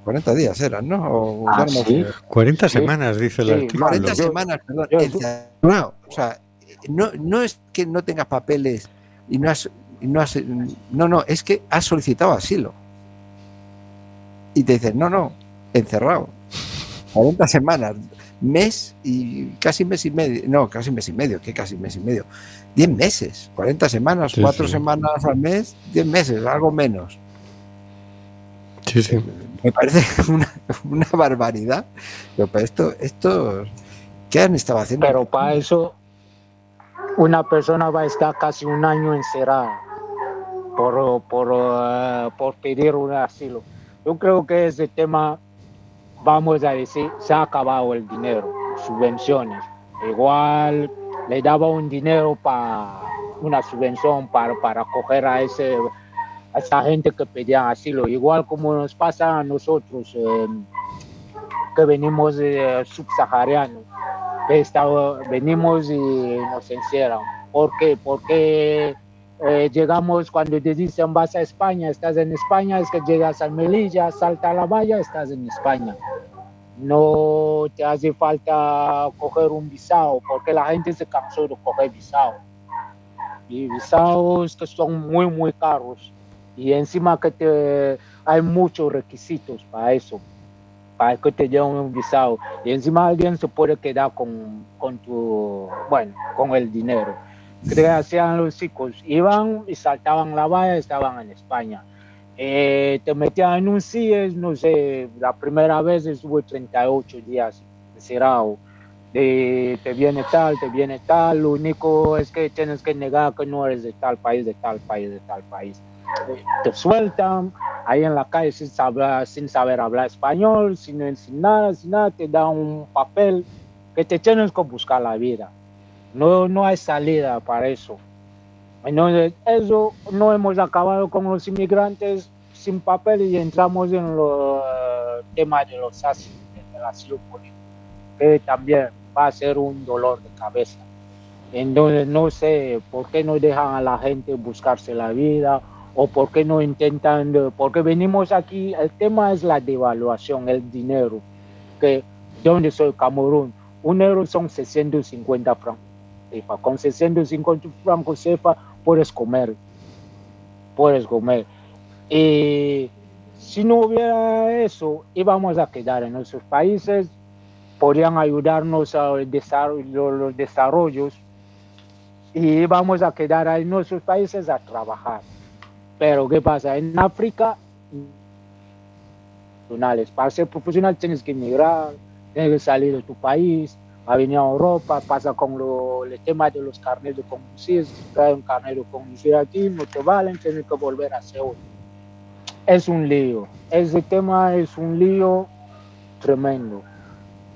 40 días eran, ¿no? O, ah, ¿sí? 40 semanas, dice el sí, artículo. 40 semanas, perdón, yo, encerrado. O sea, no, no es que no tengas papeles y no has, y no has... No, no, es que has solicitado asilo y te dicen, no, no, encerrado. 40 semanas, mes y casi mes y medio, no, casi mes y medio, que casi mes y medio, 10 meses, 40 semanas, sí, 4 sí. semanas al mes, 10 meses, algo menos. Sí, sí. Me parece una, una barbaridad. Pero esto, esto, ¿qué han estado haciendo? Pero para eso, una persona va a estar casi un año encerrada por, por, uh, por pedir un asilo. Yo creo que ese tema, vamos a decir, se ha acabado el dinero, subvenciones. Igual le daba un dinero para una subvención para, para acoger a, ese, a esa gente que pedía asilo, igual como nos pasa a nosotros eh, que venimos de subsaharianos, estado, venimos y nos encierran. ¿Por qué? Porque eh, llegamos cuando te dicen vas a España, estás en España, es que llegas a Melilla, salta a la valla, estás en España. No te hace falta coger un visado, porque la gente se cansó de coger visado. Y visados que son muy, muy caros. Y encima que te, hay muchos requisitos para eso, para que te den un visado. Y encima alguien se puede quedar con, con tu, bueno, con el dinero hacían los chicos, iban y saltaban la valla, estaban en España. Eh, te metían en un CIES, no sé, la primera vez estuve 38 días encerrado. De, te viene tal, te viene tal, lo único es que tienes que negar que no eres de tal país, de tal país, de tal país. Te sueltan ahí en la calle sin saber, sin saber hablar español, sin, sin nada, sin nada, te dan un papel que te tienes que buscar la vida no, no hay salida para eso. Entonces, eso no hemos acabado con los inmigrantes sin papel y entramos en los uh, temas de los asilos, que también va a ser un dolor de cabeza. Entonces, no sé por qué no dejan a la gente buscarse la vida o por qué no intentan, eh, porque venimos aquí, el tema es la devaluación, el dinero, que donde soy Camerún, un euro son 650 francos. Cefa. Con 650 francos cefa puedes comer, puedes comer. Y si no hubiera eso, íbamos a quedar en nuestros países, podrían ayudarnos a desarrollo, los desarrollos y vamos a quedar en nuestros países a trabajar. Pero ¿qué pasa? En África, para ser profesional tienes que emigrar, tienes que salir de tu país, a venir a Europa, pasa con lo, el tema de los carnes de conducir, si traes un carnet de conducir aquí, no te valen, tienes que volver a Seúl. Es un lío, ese tema es un lío tremendo.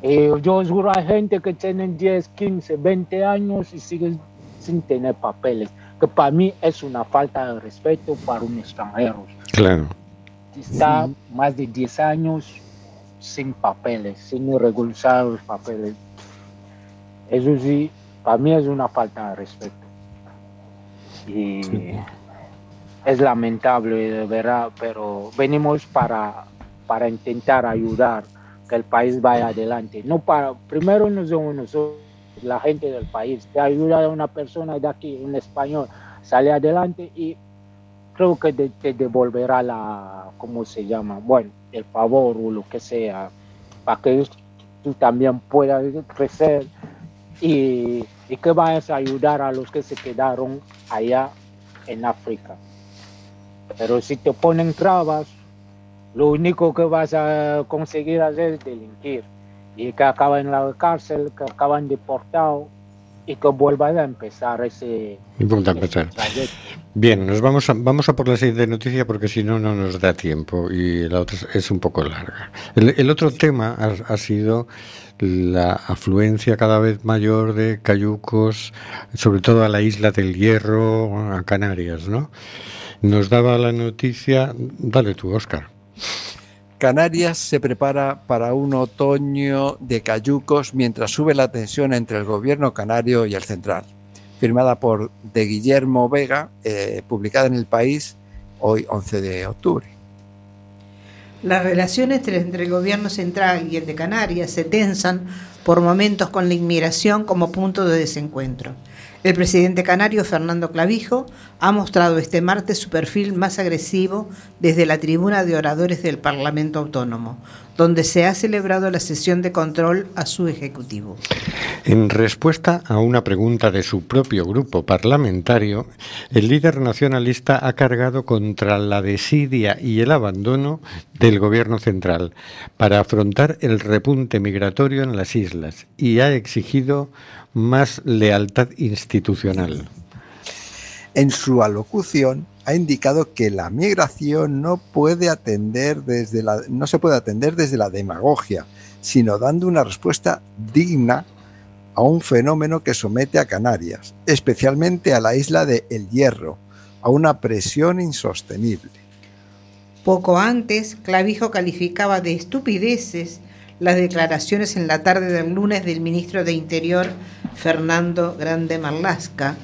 Y yo seguro hay gente que tienen 10, 15, 20 años y siguen sin tener papeles, que para mí es una falta de respeto para un extranjero. Claro. Está más de 10 años sin papeles, sin regularizar los papeles. Eso sí, para mí es una falta de respeto. Y es lamentable, de verdad, pero venimos para, para intentar ayudar que el país vaya adelante. No para, primero no somos nosotros, la gente del país, te ayuda a una persona de aquí, un español, sale adelante y creo que te, te devolverá la, ¿cómo se llama? Bueno, el favor o lo que sea, para que tú también puedas crecer y, y que vayas a ayudar a los que se quedaron allá en África. Pero si te ponen trabas, lo único que vas a conseguir hacer es delinquir y que acaban en la cárcel, que acaban deportados y que vuelvan a empezar ese, Y a empezar. Bien, nos vamos a, vamos a por la siguiente noticia porque si no, no nos da tiempo y la otra es- es un poco larga. El, el otro tema ha, ha sido la afluencia cada vez mayor de cayucos, sobre todo a la isla del Hierro, a Canarias, ¿no? Nos daba la noticia, dale tú, Oscar. Canarias se prepara para un otoño de cayucos mientras sube la tensión entre el gobierno canario y el central. Firmada por de Guillermo Vega, eh, publicada en el país hoy 11 de octubre. Las relaciones entre, el gobierno central y el de Canarias se tensan por momentos con la inmigración como punto de desencuentro. El presidente canario Fernando Clavijo ha mostrado este martes su perfil más agresivo desde la tribuna de oradores del Parlamento Autónomo, donde se ha celebrado la sesión de control a su ejecutivo. En respuesta a una pregunta de su propio grupo parlamentario, el líder nacionalista ha cargado contra la desidia y el abandono del gobierno central para afrontar el repunte migratorio en las islas y ha exigido más lealtad institucional. En su alocución ha indicado que la migración no puede atender desde la, no se puede atender desde la demagogia, sino dando una respuesta digna a un fenómeno que somete a Canarias, especialmente a la isla de El Hierro, a una presión insostenible. Poco antes, Clavijo calificaba de estupideces las declaraciones en la tarde del lunes del ministro de Interior, Fernando Grande Marlasca,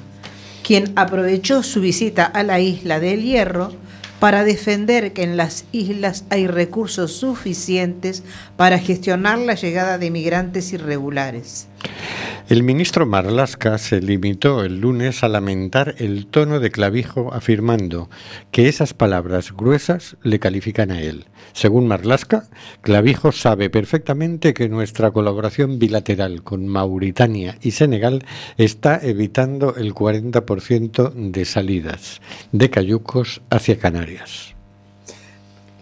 quien aprovechó su visita a la isla del Hierro para defender que en las islas hay recursos suficientes para gestionar la llegada de migrantes irregulares. El ministro Marlasca se limitó el lunes a lamentar el tono de Clavijo afirmando que esas palabras gruesas le califican a él. Según Marlasca, Clavijo sabe perfectamente que nuestra colaboración bilateral con Mauritania y Senegal está evitando el 40% de salidas de cayucos hacia Canarias.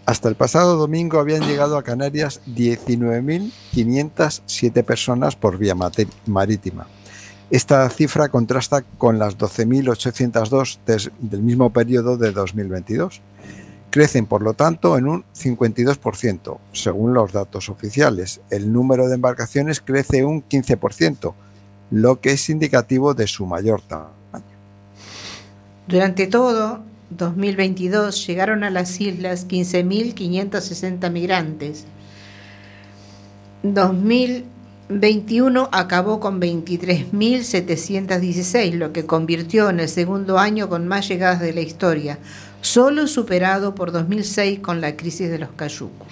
Hasta el pasado domingo habían llegado a Canarias 19.507 personas por vía marítima. Esta cifra contrasta con las 12.802 des- del mismo periodo de 2022. Crecen, por lo tanto, en un 52%, según los datos oficiales. El número de embarcaciones crece un 15%, lo que es indicativo de su mayor tamaño. Durante todo 2022 llegaron a las islas 15.560 migrantes. 2.000 2021 acabó con 23.716, lo que convirtió en el segundo año con más llegadas de la historia, solo superado por 2006 con la crisis de los cayucos.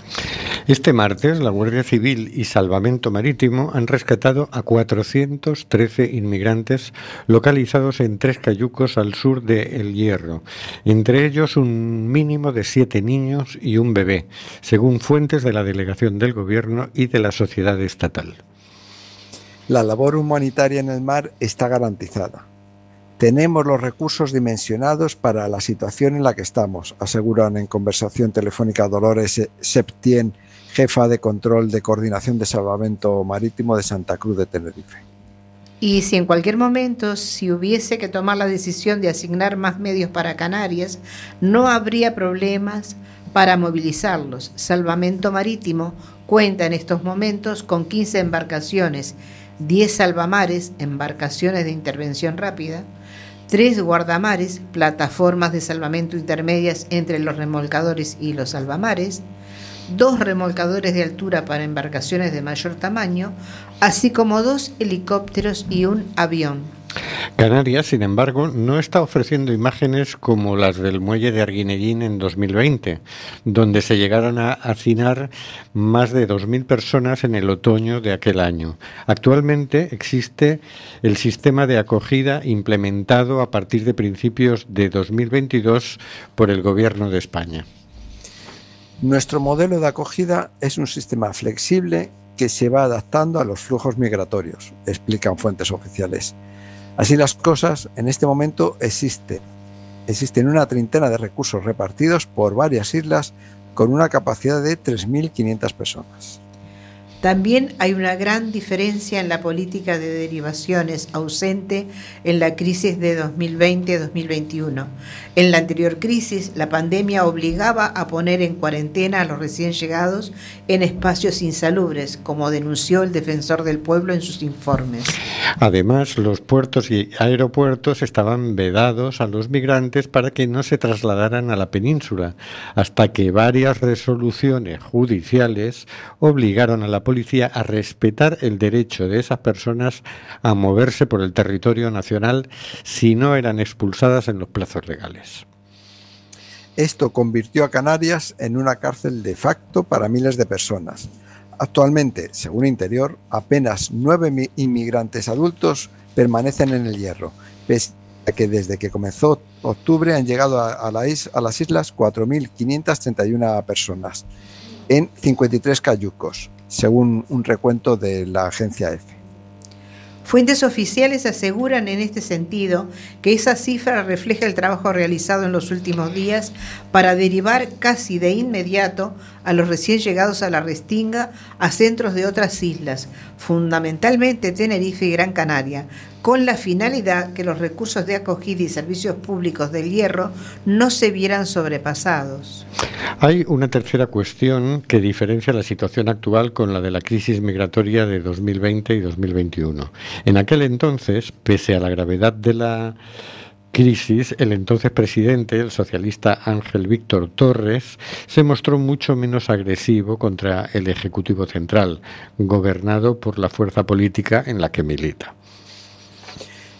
Este martes, la Guardia Civil y Salvamento Marítimo han rescatado a 413 inmigrantes localizados en tres cayucos al sur de El Hierro, entre ellos un mínimo de siete niños y un bebé, según fuentes de la delegación del Gobierno y de la sociedad estatal. La labor humanitaria en el mar está garantizada. Tenemos los recursos dimensionados para la situación en la que estamos, aseguran en conversación telefónica Dolores Septien, jefa de control de coordinación de salvamento marítimo de Santa Cruz de Tenerife. Y si en cualquier momento, si hubiese que tomar la decisión de asignar más medios para Canarias, no habría problemas para movilizarlos. Salvamento Marítimo cuenta en estos momentos con 15 embarcaciones, 10 salvamares, embarcaciones de intervención rápida, 3 guardamares, plataformas de salvamento intermedias entre los remolcadores y los salvamares, dos remolcadores de altura para embarcaciones de mayor tamaño, así como dos helicópteros y un avión. Canarias, sin embargo, no está ofreciendo imágenes como las del muelle de Arguinellín en 2020, donde se llegaron a hacinar más de 2.000 personas en el otoño de aquel año. Actualmente existe el sistema de acogida implementado a partir de principios de 2022 por el Gobierno de España. Nuestro modelo de acogida es un sistema flexible que se va adaptando a los flujos migratorios, explican fuentes oficiales. Así las cosas, en este momento existe, existen una treintena de recursos repartidos por varias islas con una capacidad de 3.500 personas. También hay una gran diferencia en la política de derivaciones ausente en la crisis de 2020-2021. En la anterior crisis, la pandemia obligaba a poner en cuarentena a los recién llegados en espacios insalubres, como denunció el defensor del pueblo en sus informes. Además, los puertos y aeropuertos estaban vedados a los migrantes para que no se trasladaran a la península, hasta que varias resoluciones judiciales obligaron a la policía a respetar el derecho de esas personas a moverse por el territorio nacional si no eran expulsadas en los plazos legales. Esto convirtió a Canarias en una cárcel de facto para miles de personas. Actualmente, según Interior, apenas nueve inmigrantes adultos permanecen en el hierro, pese a que desde que comenzó octubre han llegado a, is, a las islas 4.531 personas en 53 cayucos, según un recuento de la agencia EFE. Fuentes oficiales aseguran en este sentido que esa cifra refleja el trabajo realizado en los últimos días para derivar casi de inmediato a los recién llegados a la Restinga a centros de otras islas, fundamentalmente Tenerife y Gran Canaria, con la finalidad que los recursos de acogida y servicios públicos del hierro no se vieran sobrepasados. Hay una tercera cuestión que diferencia la situación actual con la de la crisis migratoria de 2020 y 2021. En aquel entonces, pese a la gravedad de la crisis, el entonces presidente, el socialista Ángel Víctor Torres, se mostró mucho menos agresivo contra el Ejecutivo Central, gobernado por la fuerza política en la que milita.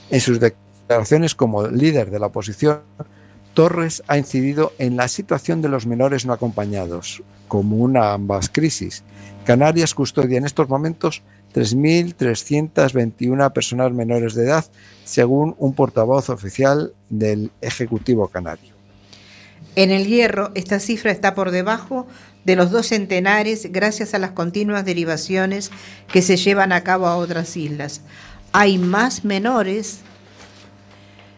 En sus declaraciones como líder de la oposición, Torres ha incidido en la situación de los menores no acompañados, como una ambas crisis. Canarias custodia en estos momentos 3.321 personas menores de edad, según un portavoz oficial del Ejecutivo Canario. En el hierro, esta cifra está por debajo de los dos centenares gracias a las continuas derivaciones que se llevan a cabo a otras islas. Hay más menores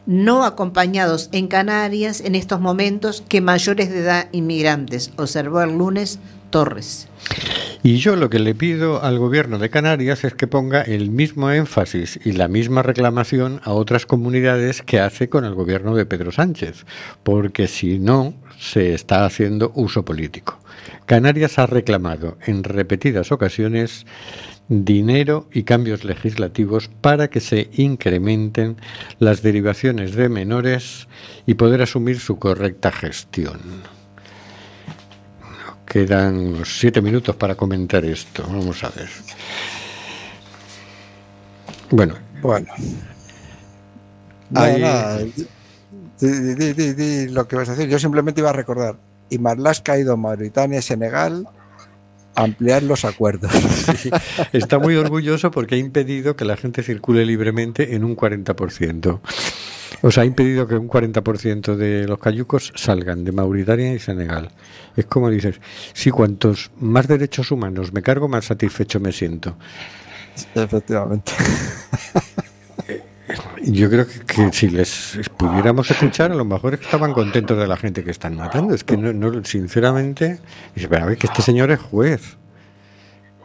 no acompañados en Canarias en estos momentos que mayores de edad inmigrantes, observó el lunes Torres. Y yo lo que le pido al gobierno de Canarias es que ponga el mismo énfasis y la misma reclamación a otras comunidades que hace con el gobierno de Pedro Sánchez, porque si no, se está haciendo uso político. Canarias ha reclamado en repetidas ocasiones dinero y cambios legislativos para que se incrementen las derivaciones de menores y poder asumir su correcta gestión. Quedan siete minutos para comentar esto. Vamos a ver. Bueno, Bueno. Ahí- Nada. Di, lo que vas a decir. Yo simplemente iba a recordar. Y Marlaska ha ido a Mauritania y Senegal a ampliar los acuerdos. está muy orgulloso porque ha impedido que la gente circule libremente en un 40%. O sea, ha impedido que un 40% de los cayucos salgan de Mauritania y Senegal. Es como dices, si cuantos más derechos humanos me cargo, más satisfecho me siento. Efectivamente. Yo creo que, que si les pudiéramos escuchar, a lo mejor estaban contentos de la gente que están matando. Es que, no, no, sinceramente, dice, pero a ver, que este señor es juez.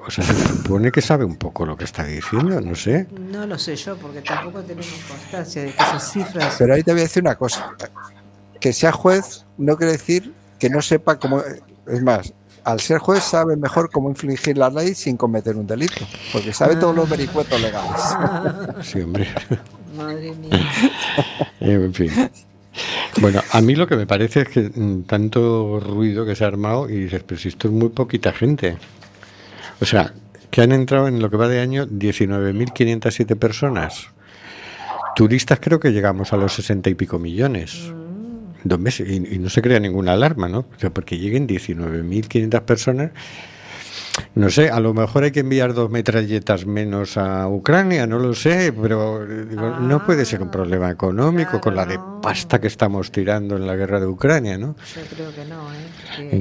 O sea, se supone que sabe un poco lo que está diciendo, no sé. No lo sé yo, porque tampoco tenemos constancia de que esas cifras. Pero ahí te voy a decir una cosa. Que sea juez no quiere decir que no sepa cómo... Es más, al ser juez sabe mejor cómo infligir la ley sin cometer un delito. Porque sabe todos los vericuetos legales. Sí, hombre. Madre mía. En fin. Bueno, a mí lo que me parece es que mm, tanto ruido que se ha armado y dices, pero si esto es muy poquita gente. O sea, que han entrado en lo que va de año 19.507 personas. Turistas creo que llegamos a los 60 y pico millones. Dos meses. Y, y no se crea ninguna alarma, ¿no? O sea, porque lleguen 19.500 personas. No sé, a lo mejor hay que enviar dos metralletas menos a Ucrania, no lo sé, pero digo, no puede ser un problema económico con la de pasta que estamos tirando en la guerra de Ucrania, ¿no? Yo creo que no, ¿eh? Que-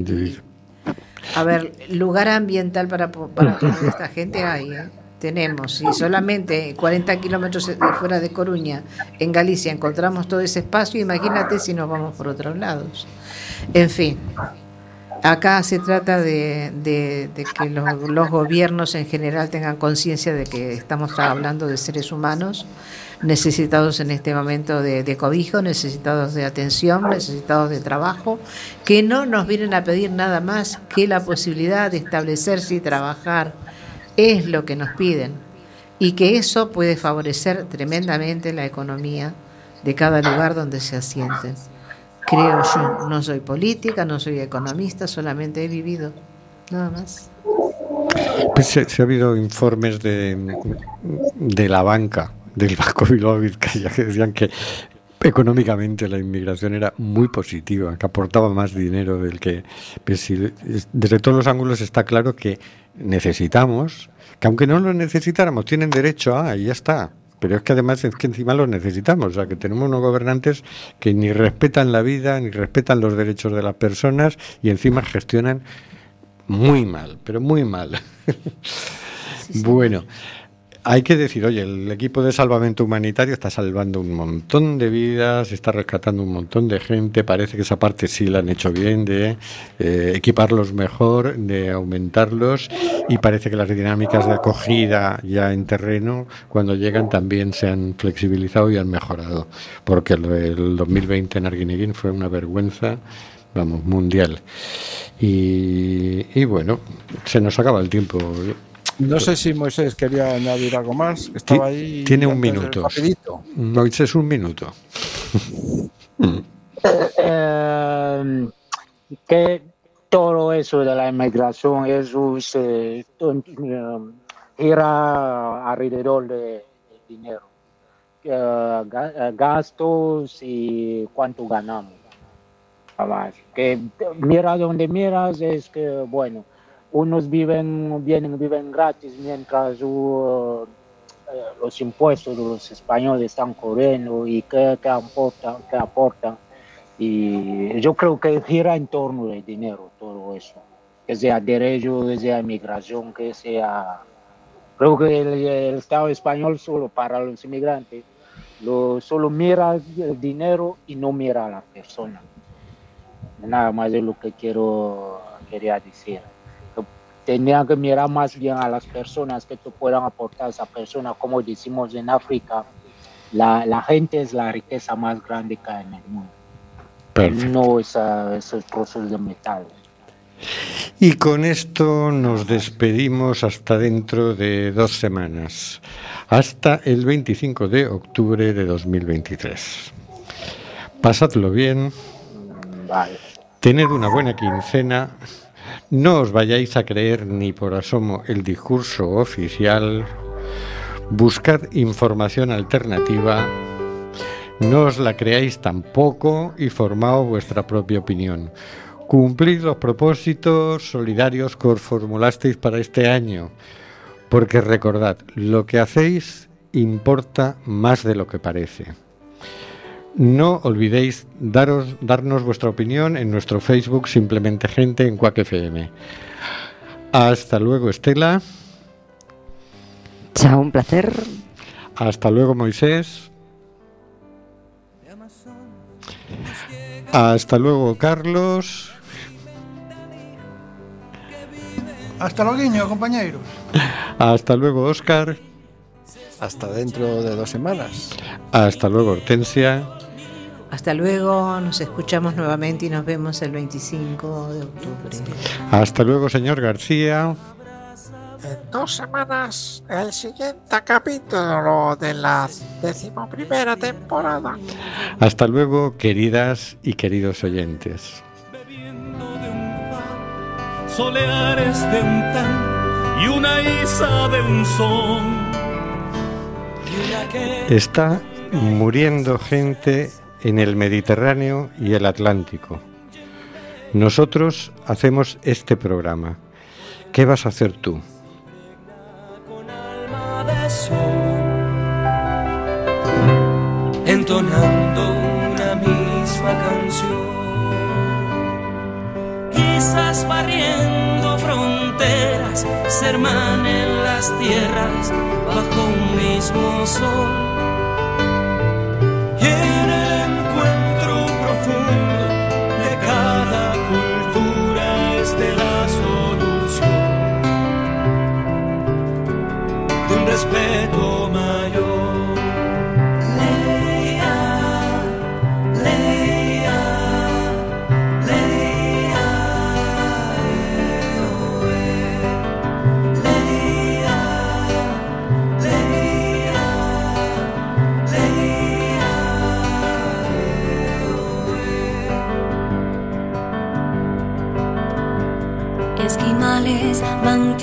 A ver, lugar ambiental para, para esta gente hay, ¿eh? Tenemos, y solamente 40 kilómetros de- fuera de Coruña, en Galicia, encontramos todo ese espacio, imagínate si nos vamos por otros lados. En fin, acá se trata de, de- de que los, los gobiernos en general tengan conciencia de que estamos hablando de seres humanos necesitados en este momento de, cobijo, necesitados de atención, necesitados de trabajo, que no nos vienen a pedir nada más que la posibilidad de establecerse y trabajar. Es lo que nos piden. Y que eso puede favorecer tremendamente la economía de cada lugar donde se asienten. Creo yo, no soy política, no soy economista, solamente he vivido. Nada más. Pues se, se ha habido informes de, de la banca, del Banco Bilbao Vizcaya, que decían que económicamente la inmigración era muy positiva, que aportaba más dinero del que... pues desde todos los ángulos está claro que necesitamos, que aunque no lo necesitáramos, tienen derecho a, y ya está. Pero es que además es que encima los necesitamos, o sea que tenemos unos gobernantes que ni respetan la vida, ni respetan los derechos de las personas y encima gestionan muy mal, pero muy mal. bueno, hay que decir, oye, el equipo de salvamento humanitario está salvando un montón de vidas, está rescatando un montón de gente, parece que esa parte sí la han hecho bien, de eh, equiparlos mejor, de aumentarlos, y parece que las dinámicas de acogida ya en terreno, cuando llegan, también se han flexibilizado y han mejorado, porque del 2020 en Arguineguín fue una vergüenza vamos, mundial. Y, y bueno, se nos acaba el tiempo. No sé si Moisés quería añadir algo más. Estaba ahí Tiene un minuto. Moisés, un minuto. Eh, que todo eso de la inmigración, eso se eh, gira alrededor de, de dinero, Eh, ga- gastos y cuánto ganamos. Además, Que mira donde miras es que, bueno, unos viven, vienen, viven gratis mientras uh, eh, los impuestos de los españoles están corriendo y que, que aportan, que aportan. Y yo creo que gira en torno del dinero todo eso, que sea derecho, que sea migración, que sea... Creo que el, Estado español solo para los inmigrantes lo, solo mira el dinero y no mira a la persona. Nada más es lo que quiero quería decir. Que Tenía que mirar más bien a las personas que te puedan aportar a esa persona, como decimos en África, la, la gente es la riqueza más grande que hay en el mundo, Perfecto. no esa- esos trozos de metal. Y con esto nos despedimos hasta dentro de dos semanas, hasta el 25 de octubre de 2023. Pasadlo bien, Vale. tened una buena quincena, no os vayáis a creer ni por asomo el discurso oficial, Buscad información alternativa, no os la creáis tampoco y formaos vuestra propia opinión. Cumplid los propósitos solidarios que os formulasteis para este año, porque recordad, lo que hacéis importa más de lo que parece. No olvidéis daros, darnos vuestra opinión en nuestro Facebook Simplemente Gente en Quack FM. Hasta luego, Estela. Chao, un placer. Hasta luego, Moisés. Hasta luego, Carlos. Hasta luego, compañeros. Hasta luego, Oscar. Hasta dentro de dos semanas. Hasta luego, Hortensia. Hasta luego, nos escuchamos nuevamente y nos vemos el 25 de octubre. Hasta luego, señor García. En dos semanas, el siguiente capítulo de la decimoprimera temporada. Hasta luego, queridas y queridos oyentes. soleares de un tan y una isa de un son. Está muriendo gente en el Mediterráneo y el Atlántico. Nosotros hacemos este programa. ¿Qué vas a hacer tú? entonando una misma canción. Quizás barriendo fronteras, se hermanen las tierras bajo un mismo sol. Mang